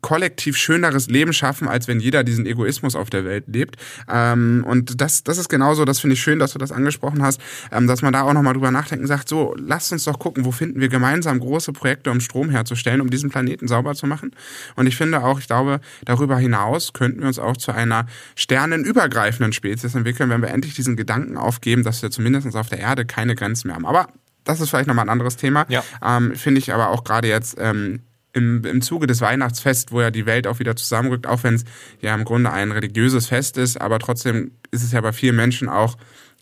kollektiv schöneres Leben schaffen, als wenn jeder diesen Egoismus auf der Welt lebt. Ähm, und das, das ist genauso, das finde ich schön, dass du das angesprochen hast, ähm, dass man da auch nochmal drüber nachdenken sagt, so, lasst uns doch gucken, wo finden wir gemeinsam große Projekte, um Strom herzustellen, um diesen Planeten sauber zu machen. Und ich finde auch, ich glaube, darüber hinaus könnten wir uns auch zu einer sternenübergreifenden Spezies entwickeln, wenn wir endlich diesen Gedanken aufgeben, dass wir zumindest auf der Erde keine Grenzen mehr haben. Aber das ist vielleicht nochmal ein anderes Thema. Ja. Ähm, Finde ich aber auch gerade jetzt ähm, im, im Zuge des Weihnachtsfests, wo ja die Welt auch wieder zusammenrückt, auch wenn es ja im Grunde ein religiöses Fest ist, aber trotzdem ist es ja bei vielen Menschen auch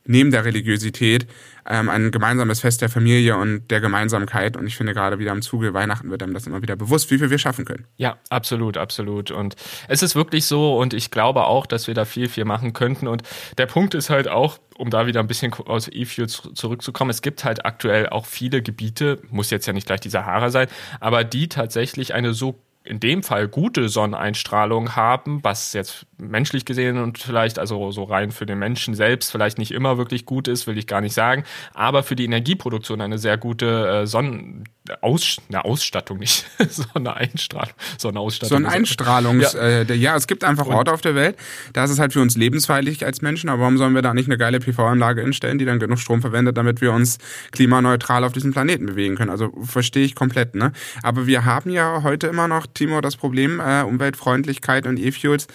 neben der Religiosität ähm, ein gemeinsames Fest der Familie und der Gemeinsamkeit. Und ich finde gerade wieder im Zuge Weihnachten wird einem das immer wieder bewusst, wie viel wir schaffen können. Ja, absolut, absolut. Und es ist wirklich so und ich glaube auch, dass wir da viel, viel machen könnten. Und der Punkt ist halt auch, um da wieder ein bisschen aus E-Fuel zurückzukommen, es gibt halt aktuell auch viele Gebiete, muss jetzt ja nicht gleich die Sahara sein, aber die tatsächlich eine so in dem Fall gute Sonneneinstrahlung haben, was jetzt menschlich gesehen und vielleicht also so rein für den Menschen selbst vielleicht nicht immer wirklich gut ist, will ich gar nicht sagen, aber für die Energieproduktion eine sehr gute äh, Sonnen Aus, eine Ausstattung nicht, Sonneneinstrahlung, Sonnenausstattung. Sonneneinstrahlungs, ja. Äh, ja, es gibt einfach Orte auf der Welt, da ist es halt für uns lebensfeindlich als Menschen, aber warum sollen wir da nicht eine geile PV-Anlage instellen, die dann genug Strom verwendet, damit wir uns klimaneutral auf diesem Planeten bewegen können? Also verstehe ich komplett, ne? Aber wir haben ja heute immer noch Timo, das Problem äh, Umweltfreundlichkeit und E-Fuels,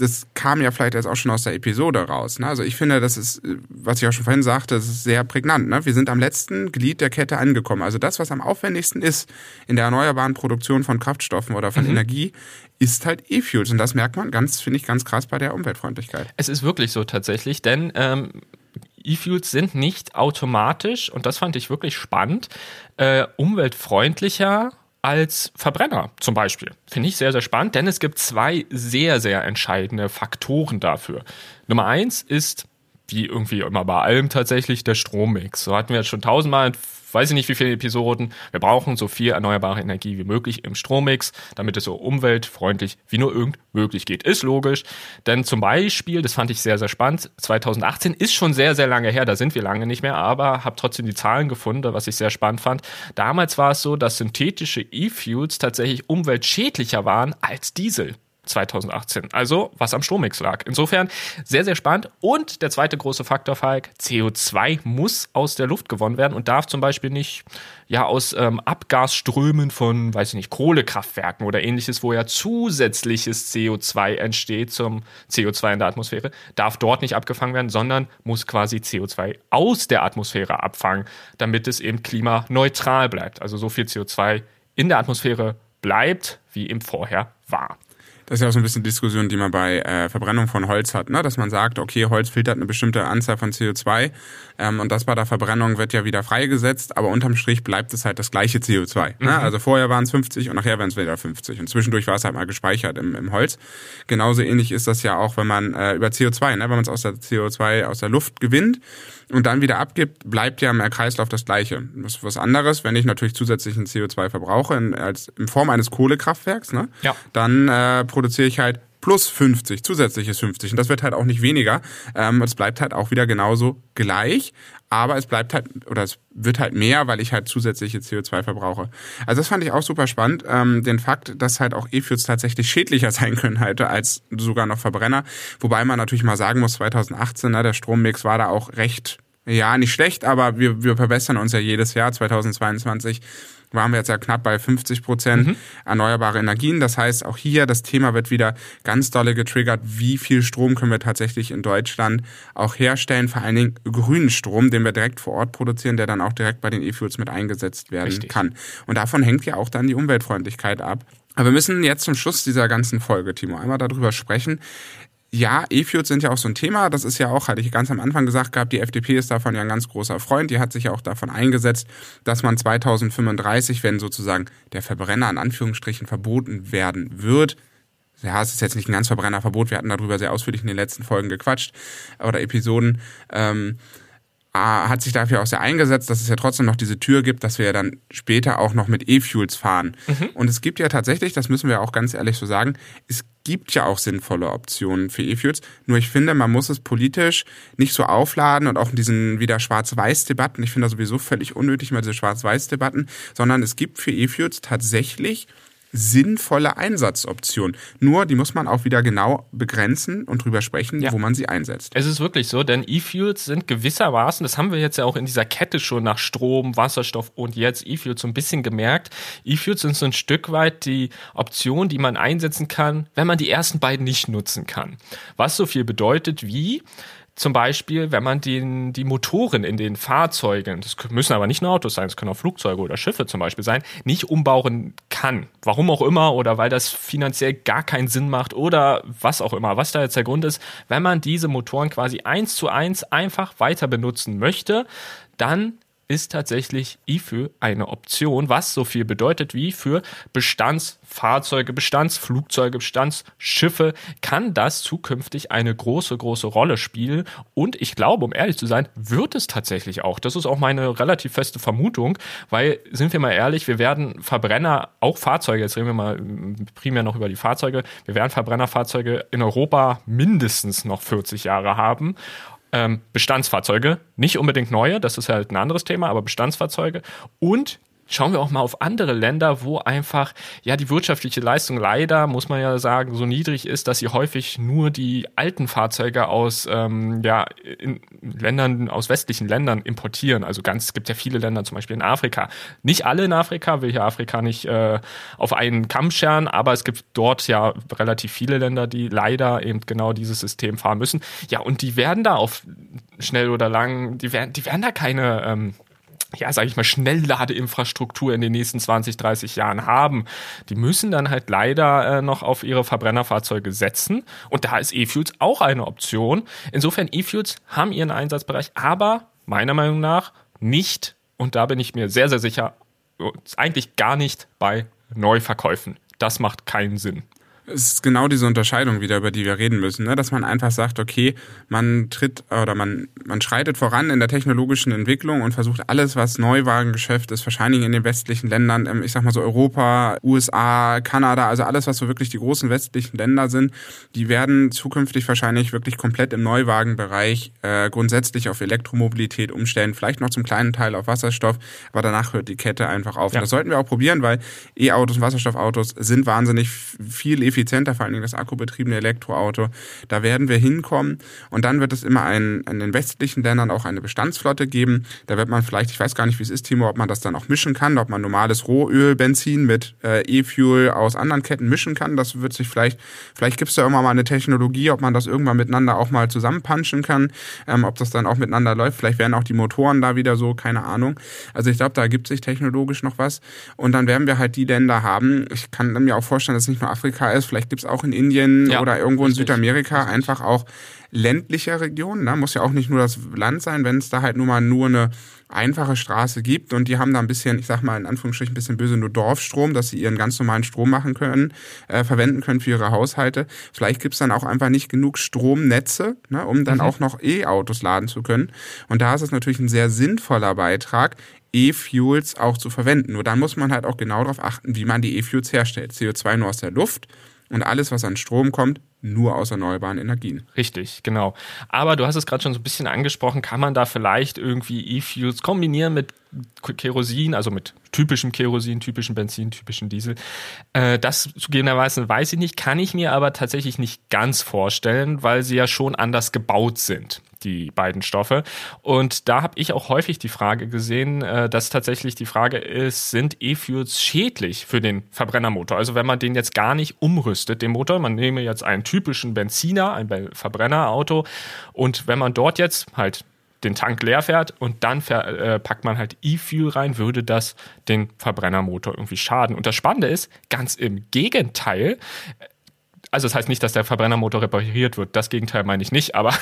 das kam ja vielleicht erst auch schon aus der Episode raus. Ne? Also ich finde, das ist, was ich auch schon vorhin sagte, das ist sehr prägnant. Ne? Wir sind am letzten Glied der Kette angekommen. Also das, was am aufwendigsten ist in der erneuerbaren Produktion von Kraftstoffen oder von mhm. Energie, ist halt E-Fuels. Und das merkt man ganz, finde ich, ganz krass bei der Umweltfreundlichkeit. Es ist wirklich so tatsächlich, denn ähm, E-Fuels sind nicht automatisch, und das fand ich wirklich spannend, äh, umweltfreundlicher als Verbrenner zum Beispiel. Finde ich sehr, sehr spannend, denn es gibt zwei sehr, sehr entscheidende Faktoren dafür. Nummer eins ist, wie irgendwie immer bei allem tatsächlich, der Strommix. So hatten wir jetzt schon tausendmal weiß ich nicht wie viele Episoden. Wir brauchen so viel erneuerbare Energie wie möglich im Strommix, damit es so umweltfreundlich wie nur irgend möglich geht. Ist logisch, denn zum Beispiel, das fand ich sehr, sehr spannend, 2018 ist schon sehr, sehr lange her, da sind wir lange nicht mehr, aber habe trotzdem die Zahlen gefunden, was ich sehr spannend fand. Damals war es so, dass synthetische E-Fuels tatsächlich umweltschädlicher waren als Diesel. 2018. Also, was am Strommix lag. Insofern sehr, sehr spannend. Und der zweite große Faktor, Falk, CO2 muss aus der Luft gewonnen werden und darf zum Beispiel nicht ja aus ähm, Abgasströmen von, weiß ich nicht, Kohlekraftwerken oder ähnliches, wo ja zusätzliches CO2 entsteht zum CO2 in der Atmosphäre, darf dort nicht abgefangen werden, sondern muss quasi CO2 aus der Atmosphäre abfangen, damit es eben klimaneutral bleibt. Also so viel CO2 in der Atmosphäre bleibt, wie im vorher war. Das ist ja auch so ein bisschen Diskussion, die man bei äh, Verbrennung von Holz hat, ne? dass man sagt, okay, Holz filtert eine bestimmte Anzahl von CO2 ähm, und das bei der Verbrennung wird ja wieder freigesetzt, aber unterm Strich bleibt es halt das gleiche CO2. Ne? Mhm. Ne? Also vorher waren es 50 und nachher werden es wieder 50 und zwischendurch war es halt mal gespeichert im, im Holz. Genauso ähnlich ist das ja auch, wenn man äh, über CO2, ne? wenn man es aus der CO2 aus der Luft gewinnt, und dann wieder abgibt, bleibt ja im Kreislauf das Gleiche. Das ist was anderes, wenn ich natürlich zusätzlichen CO2 verbrauche in, als, in Form eines Kohlekraftwerks, ne? ja. dann äh, produziere ich halt plus 50, zusätzliches 50. Und das wird halt auch nicht weniger. Ähm, es bleibt halt auch wieder genauso gleich, aber es bleibt halt, oder es wird halt mehr, weil ich halt zusätzliche CO2 verbrauche. Also das fand ich auch super spannend, ähm, den Fakt, dass halt auch E-Fuels tatsächlich schädlicher sein können halt als sogar noch Verbrenner. Wobei man natürlich mal sagen muss, 2018, ne, der Strommix war da auch recht, ja, nicht schlecht, aber wir, wir verbessern uns ja jedes Jahr. 2022 waren wir jetzt ja knapp bei 50 Prozent mhm. erneuerbare Energien. Das heißt, auch hier das Thema wird wieder ganz dolle getriggert. Wie viel Strom können wir tatsächlich in Deutschland auch herstellen? Vor allen Dingen grünen Strom, den wir direkt vor Ort produzieren, der dann auch direkt bei den E-Fuels mit eingesetzt werden Richtig. kann. Und davon hängt ja auch dann die Umweltfreundlichkeit ab. Aber wir müssen jetzt zum Schluss dieser ganzen Folge, Timo, einmal darüber sprechen, ja, E-Fuels sind ja auch so ein Thema. Das ist ja auch, hatte ich ganz am Anfang gesagt gehabt, die FDP ist davon ja ein ganz großer Freund. Die hat sich ja auch davon eingesetzt, dass man 2035, wenn sozusagen der Verbrenner in Anführungsstrichen verboten werden wird, ja, es ist jetzt nicht ein ganz Verbrennerverbot, wir hatten darüber sehr ausführlich in den letzten Folgen gequatscht oder Episoden, ähm, hat sich dafür auch sehr eingesetzt, dass es ja trotzdem noch diese Tür gibt, dass wir ja dann später auch noch mit E-Fuels fahren. Mhm. Und es gibt ja tatsächlich, das müssen wir auch ganz ehrlich so sagen, es gibt ja auch sinnvolle Optionen für E-Fuels. Nur ich finde, man muss es politisch nicht so aufladen und auch in diesen wieder Schwarz-Weiß-Debatten. Ich finde das sowieso völlig unnötig, mal diese Schwarz-Weiß-Debatten, sondern es gibt für E-Fuels tatsächlich sinnvolle Einsatzoption. Nur die muss man auch wieder genau begrenzen und drüber sprechen, ja. wo man sie einsetzt. Es ist wirklich so, denn E-Fuels sind gewissermaßen, das haben wir jetzt ja auch in dieser Kette schon nach Strom, Wasserstoff und jetzt E-Fuels so ein bisschen gemerkt. E-Fuels sind so ein Stück weit die Option, die man einsetzen kann, wenn man die ersten beiden nicht nutzen kann. Was so viel bedeutet wie, zum Beispiel, wenn man den, die Motoren in den Fahrzeugen, das müssen aber nicht nur Autos sein, es können auch Flugzeuge oder Schiffe zum Beispiel sein, nicht umbauen kann. Warum auch immer oder weil das finanziell gar keinen Sinn macht oder was auch immer, was da jetzt der Grund ist, wenn man diese Motoren quasi eins zu eins einfach weiter benutzen möchte, dann ist tatsächlich IFÜ eine Option, was so viel bedeutet wie für Bestandsfahrzeuge, Bestandsflugzeuge, Bestandsschiffe kann das zukünftig eine große, große Rolle spielen. Und ich glaube, um ehrlich zu sein, wird es tatsächlich auch. Das ist auch meine relativ feste Vermutung, weil, sind wir mal ehrlich, wir werden Verbrenner, auch Fahrzeuge, jetzt reden wir mal primär noch über die Fahrzeuge, wir werden Verbrennerfahrzeuge in Europa mindestens noch 40 Jahre haben ähm, Bestandsfahrzeuge, nicht unbedingt neue, das ist halt ein anderes Thema, aber Bestandsfahrzeuge und schauen wir auch mal auf andere Länder, wo einfach ja die wirtschaftliche Leistung leider, muss man ja sagen, so niedrig ist, dass sie häufig nur die alten Fahrzeuge aus ähm, ja in Ländern aus westlichen Ländern importieren. Also ganz, es gibt ja viele Länder, zum Beispiel in Afrika. Nicht alle in Afrika, will hier Afrika nicht äh, auf einen Kamm scheren, aber es gibt dort ja relativ viele Länder, die leider eben genau dieses System fahren müssen. Ja, und die werden da auf schnell oder lang, die werden, die werden da keine ähm, ja, sage ich mal, Schnellladeinfrastruktur in den nächsten 20, 30 Jahren haben, die müssen dann halt leider äh, noch auf ihre Verbrennerfahrzeuge setzen. Und da ist E-Fuels auch eine Option. Insofern, E-Fuels haben ihren Einsatzbereich, aber meiner Meinung nach nicht, und da bin ich mir sehr, sehr sicher, eigentlich gar nicht bei Neuverkäufen. Das macht keinen Sinn es ist genau diese Unterscheidung wieder, über die wir reden müssen, ne? dass man einfach sagt, okay, man tritt oder man, man schreitet voran in der technologischen Entwicklung und versucht alles, was Neuwagengeschäft ist, wahrscheinlich in den westlichen Ländern, ähm, ich sag mal so Europa, USA, Kanada, also alles, was so wirklich die großen westlichen Länder sind, die werden zukünftig wahrscheinlich wirklich komplett im Neuwagenbereich äh, grundsätzlich auf Elektromobilität umstellen, vielleicht noch zum kleinen Teil auf Wasserstoff, aber danach hört die Kette einfach auf. Ja. Und das sollten wir auch probieren, weil E-Autos und Wasserstoffautos sind wahnsinnig viel effizienter vor allen Dingen das akkubetriebene Elektroauto. Da werden wir hinkommen und dann wird es immer ein, in den westlichen Ländern auch eine Bestandsflotte geben. Da wird man vielleicht, ich weiß gar nicht, wie es ist, Timo, ob man das dann auch mischen kann, ob man normales Rohöl, Benzin mit äh, E-Fuel aus anderen Ketten mischen kann. Das wird sich vielleicht, vielleicht gibt es da irgendwann mal eine Technologie, ob man das irgendwann miteinander auch mal zusammenpanschen kann, ähm, ob das dann auch miteinander läuft. Vielleicht werden auch die Motoren da wieder so, keine Ahnung. Also ich glaube, da gibt sich technologisch noch was. Und dann werden wir halt die Länder haben. Ich kann mir auch vorstellen, dass es nicht nur Afrika ist, vielleicht gibt es auch in Indien ja, oder irgendwo in Südamerika richtig. einfach auch ländliche Regionen. Da ne? muss ja auch nicht nur das Land sein, wenn es da halt nur mal nur eine einfache Straße gibt und die haben da ein bisschen, ich sag mal in Anführungsstrichen ein bisschen böse, nur Dorfstrom, dass sie ihren ganz normalen Strom machen können, äh, verwenden können für ihre Haushalte. Vielleicht gibt's dann auch einfach nicht genug Stromnetze, ne, um dann mhm. auch noch E-Autos laden zu können. Und da ist es natürlich ein sehr sinnvoller Beitrag, E-Fuels auch zu verwenden. Nur dann muss man halt auch genau darauf achten, wie man die E-Fuels herstellt. CO2 nur aus der Luft und alles, was an Strom kommt, nur aus erneuerbaren Energien. Richtig, genau. Aber du hast es gerade schon so ein bisschen angesprochen, kann man da vielleicht irgendwie E-Fuels kombinieren mit Kerosin, also mit typischem Kerosin, typischem Benzin, typischem Diesel. Äh, das zugegebenerweise weiß ich nicht, kann ich mir aber tatsächlich nicht ganz vorstellen, weil sie ja schon anders gebaut sind, die beiden Stoffe. Und da habe ich auch häufig die Frage gesehen, äh, dass tatsächlich die Frage ist, sind E-Fuels schädlich für den Verbrennermotor? Also wenn man den jetzt gar nicht umrüstet, den Motor, man nehme jetzt einen typischen Benziner, ein Verbrennerauto und wenn man dort jetzt halt den Tank leer fährt und dann äh, packt man halt E-Fuel rein, würde das den Verbrennermotor irgendwie schaden. Und das Spannende ist, ganz im Gegenteil, also das heißt nicht, dass der Verbrennermotor repariert wird. Das Gegenteil meine ich nicht, aber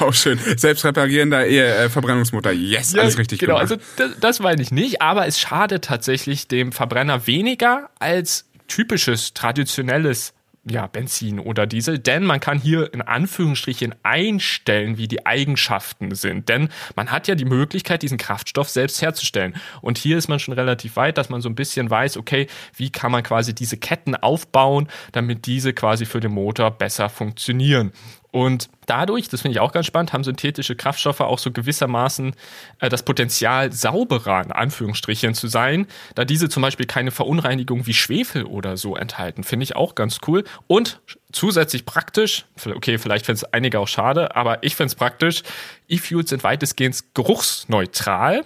auch schön. Selbst reparierender äh, Verbrennungsmotor. Yes, ja, alles richtig genau. Gemacht. Also das, das meine ich nicht, aber es schadet tatsächlich dem Verbrenner weniger als typisches traditionelles ja, Benzin oder Diesel, denn man kann hier in Anführungsstrichen einstellen, wie die Eigenschaften sind. Denn man hat ja die Möglichkeit, diesen Kraftstoff selbst herzustellen. Und hier ist man schon relativ weit, dass man so ein bisschen weiß, okay, wie kann man quasi diese Ketten aufbauen, damit diese quasi für den Motor besser funktionieren. Und dadurch, das finde ich auch ganz spannend, haben synthetische Kraftstoffe auch so gewissermaßen äh, das Potenzial, sauberer in Anführungsstrichen zu sein, da diese zum Beispiel keine Verunreinigung wie Schwefel oder so enthalten. Finde ich auch ganz cool. Und zusätzlich praktisch, okay, vielleicht finden es einige auch schade, aber ich finde es praktisch, E-Fuels sind weitestgehend geruchsneutral.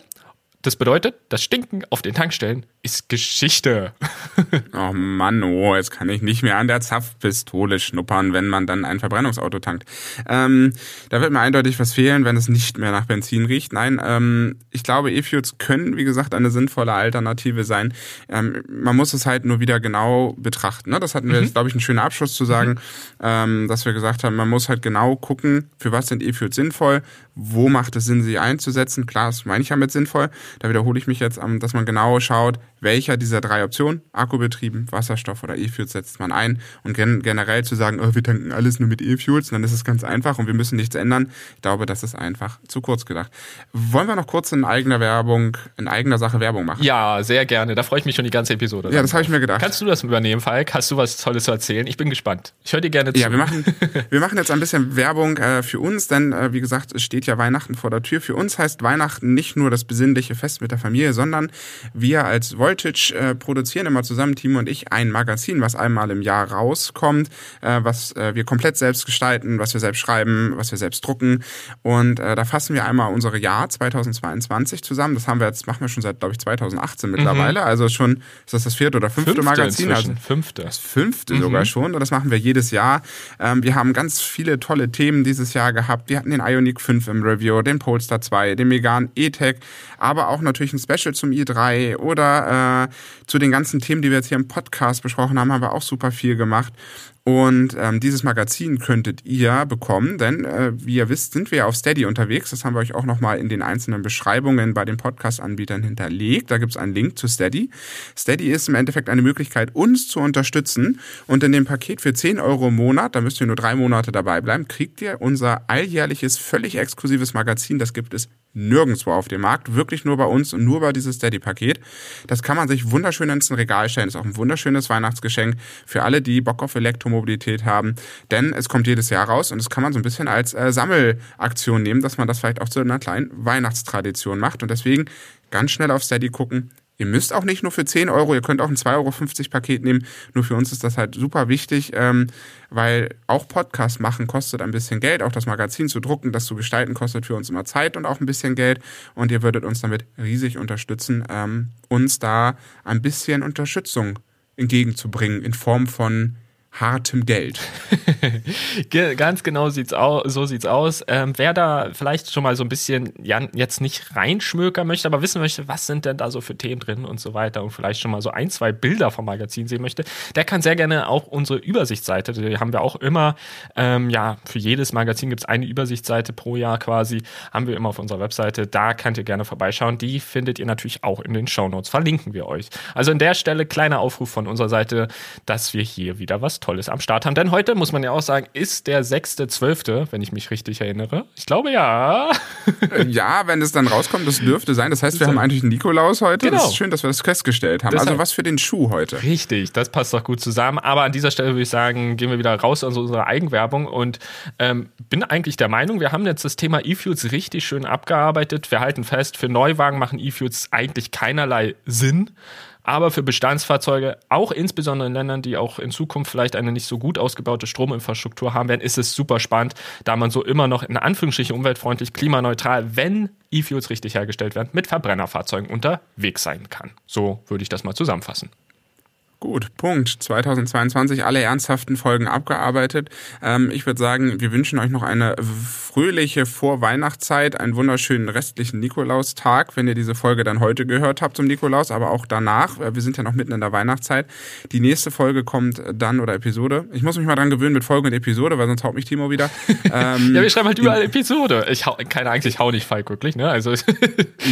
Das bedeutet, das Stinken auf den Tankstellen ist Geschichte. oh Mann, oh, jetzt kann ich nicht mehr an der Zapfpistole schnuppern, wenn man dann ein Verbrennungsauto tankt. Ähm, da wird mir eindeutig was fehlen, wenn es nicht mehr nach Benzin riecht. Nein, ähm, ich glaube, E-Fuels können, wie gesagt, eine sinnvolle Alternative sein. Ähm, man muss es halt nur wieder genau betrachten. Ne? Das hatten wir mhm. jetzt, glaube ich, einen schönen Abschluss zu sagen, mhm. ähm, dass wir gesagt haben, man muss halt genau gucken, für was sind E-Fuels sinnvoll, wo macht es Sinn, sie einzusetzen. Klar, das meine ich ja mit sinnvoll. Da wiederhole ich mich jetzt, dass man genau schaut, welcher dieser drei Optionen, Akkubetrieben, Wasserstoff oder E-Fuels, setzt man ein. Und gen generell zu sagen, oh, wir tanken alles nur mit E-Fuels, dann ist es ganz einfach und wir müssen nichts ändern. Ich glaube, das ist einfach zu kurz gedacht. Wollen wir noch kurz in eigener Werbung, in eigener Sache Werbung machen? Ja, sehr gerne. Da freue ich mich schon die ganze Episode. Ja, das habe ich mir gedacht. Kannst du das übernehmen, Falk? Hast du was Tolles zu erzählen? Ich bin gespannt. Ich höre dir gerne zu. Ja, wir machen, wir machen jetzt ein bisschen Werbung äh, für uns, denn äh, wie gesagt, es steht ja Weihnachten vor der Tür. Für uns heißt Weihnachten nicht nur das besinnliche Fest mit der Familie, sondern wir als Voltage äh, produzieren immer zusammen, Timo und ich, ein Magazin, was einmal im Jahr rauskommt, äh, was äh, wir komplett selbst gestalten, was wir selbst schreiben, was wir selbst drucken. Und äh, da fassen wir einmal unsere Jahr 2022 zusammen. Das haben wir jetzt, machen wir schon seit, glaube ich, 2018 mittlerweile. Mhm. Also schon, ist das das vierte oder fünfte, fünfte Magazin? Also fünfte. Das fünfte mhm. sogar schon. Und das machen wir jedes Jahr. Ähm, wir haben ganz viele tolle Themen dieses Jahr gehabt. Wir hatten den Ionic 5 im Review, den Polestar 2, den Megan E-Tech, aber auch natürlich ein Special zum i3 oder äh, zu den ganzen Themen, die wir jetzt hier im Podcast besprochen haben, haben wir auch super viel gemacht. Und ähm, dieses Magazin könntet ihr bekommen, denn äh, wie ihr wisst, sind wir ja auf Steady unterwegs. Das haben wir euch auch nochmal in den einzelnen Beschreibungen bei den Podcast-Anbietern hinterlegt. Da gibt's einen Link zu Steady. Steady ist im Endeffekt eine Möglichkeit, uns zu unterstützen. Und in dem Paket für 10 Euro im Monat, da müsst ihr nur drei Monate dabei bleiben, kriegt ihr unser alljährliches, völlig exklusives Magazin. Das gibt es nirgendwo auf dem Markt, wirklich nur bei uns und nur bei dieses Steady-Paket. Das kann man sich wunderschön ins Regal stellen, ist auch ein wunderschönes Weihnachtsgeschenk für alle, die Bock auf Elektromobilität haben, denn es kommt jedes Jahr raus und das kann man so ein bisschen als äh, Sammelaktion nehmen, dass man das vielleicht auch zu einer kleinen Weihnachtstradition macht und deswegen ganz schnell auf Steady gucken, Ihr müsst auch nicht nur für 10 Euro, ihr könnt auch ein 2,50 Euro Paket nehmen. Nur für uns ist das halt super wichtig, ähm, weil auch Podcast machen kostet ein bisschen Geld. Auch das Magazin zu drucken, das zu gestalten, kostet für uns immer Zeit und auch ein bisschen Geld. Und ihr würdet uns damit riesig unterstützen, ähm, uns da ein bisschen Unterstützung entgegenzubringen in Form von hartem Geld. Ganz genau sieht's aus, so sieht's aus. Ähm, wer da vielleicht schon mal so ein bisschen ja, jetzt nicht reinschmökern möchte, aber wissen möchte, was sind denn da so für Themen drin und so weiter und vielleicht schon mal so ein, zwei Bilder vom Magazin sehen möchte, der kann sehr gerne auch unsere Übersichtsseite, die haben wir auch immer, ähm, ja, für jedes Magazin gibt's eine Übersichtsseite pro Jahr quasi, haben wir immer auf unserer Webseite, da könnt ihr gerne vorbeischauen. Die findet ihr natürlich auch in den Shownotes, verlinken wir euch. Also an der Stelle kleiner Aufruf von unserer Seite, dass wir hier wieder was Tolles am Start haben. Denn heute, muss man ja auch sagen, ist der 6.12., wenn ich mich richtig erinnere. Ich glaube ja. ja, wenn es dann rauskommt, das dürfte sein. Das heißt, wir haben eigentlich einen Nikolaus heute. Genau. Das ist schön, dass wir das festgestellt haben. Deshalb, also was für den Schuh heute. Richtig, das passt doch gut zusammen. Aber an dieser Stelle würde ich sagen, gehen wir wieder raus aus unserer Eigenwerbung und ähm, bin eigentlich der Meinung, wir haben jetzt das Thema E-Fuels richtig schön abgearbeitet. Wir halten fest, für Neuwagen machen E-Fuels eigentlich keinerlei Sinn. Aber für Bestandsfahrzeuge, auch insbesondere in Ländern, die auch in Zukunft vielleicht eine nicht so gut ausgebaute Strominfrastruktur haben werden, ist es super spannend, da man so immer noch in Anführungsstrichen umweltfreundlich, klimaneutral, wenn E-Fuels richtig hergestellt werden, mit Verbrennerfahrzeugen unterwegs sein kann. So würde ich das mal zusammenfassen. Gut, Punkt. 2022 alle ernsthaften Folgen abgearbeitet. Ähm, ich würde sagen, wir wünschen euch noch eine fröhliche Vorweihnachtszeit, einen wunderschönen restlichen Nikolaustag, wenn ihr diese Folge dann heute gehört habt zum Nikolaus, aber auch danach. Wir sind ja noch mitten in der Weihnachtszeit. Die nächste Folge kommt dann oder Episode. Ich muss mich mal dran gewöhnen mit Folge und Episode, weil sonst haut mich Timo wieder. Ähm, ja, wir schreiben halt überall Episode. Ich hau, keine Angst, ich hau nicht Falk wirklich, ne? Also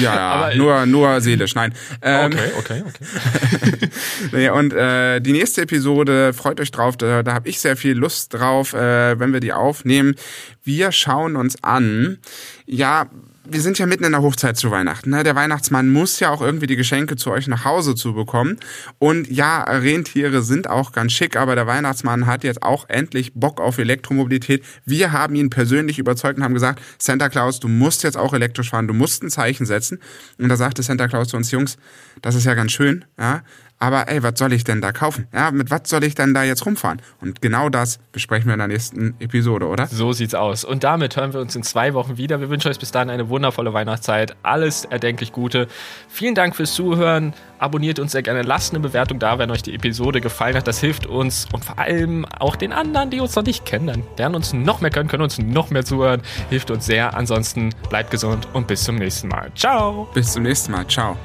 ja, aber, nur nur seelisch, nein. Ähm, okay, okay, okay. nee, und äh, die nächste Episode, freut euch drauf, da, da habe ich sehr viel Lust drauf, äh, wenn wir die aufnehmen. Wir schauen uns an, ja, wir sind ja mitten in der Hochzeit zu Weihnachten. Ne? Der Weihnachtsmann muss ja auch irgendwie die Geschenke zu euch nach Hause zu bekommen. Und ja, Rentiere sind auch ganz schick, aber der Weihnachtsmann hat jetzt auch endlich Bock auf Elektromobilität. Wir haben ihn persönlich überzeugt und haben gesagt, Santa Claus, du musst jetzt auch elektrisch fahren, du musst ein Zeichen setzen. Und da sagte Santa Claus zu uns Jungs, das ist ja ganz schön, ja, aber ey, was soll ich denn da kaufen? Ja, mit was soll ich denn da jetzt rumfahren? Und genau das besprechen wir in der nächsten Episode, oder? So sieht's aus. Und damit hören wir uns in zwei Wochen wieder. Wir wünschen euch bis dahin eine wundervolle Weihnachtszeit. Alles erdenklich Gute. Vielen Dank fürs Zuhören. Abonniert uns sehr gerne. Lasst eine Bewertung da, wenn euch die Episode gefallen hat. Das hilft uns und vor allem auch den anderen, die uns noch nicht kennen. Dann lernen uns noch mehr können, können uns noch mehr zuhören. Hilft uns sehr. Ansonsten bleibt gesund und bis zum nächsten Mal. Ciao. Bis zum nächsten Mal. Ciao.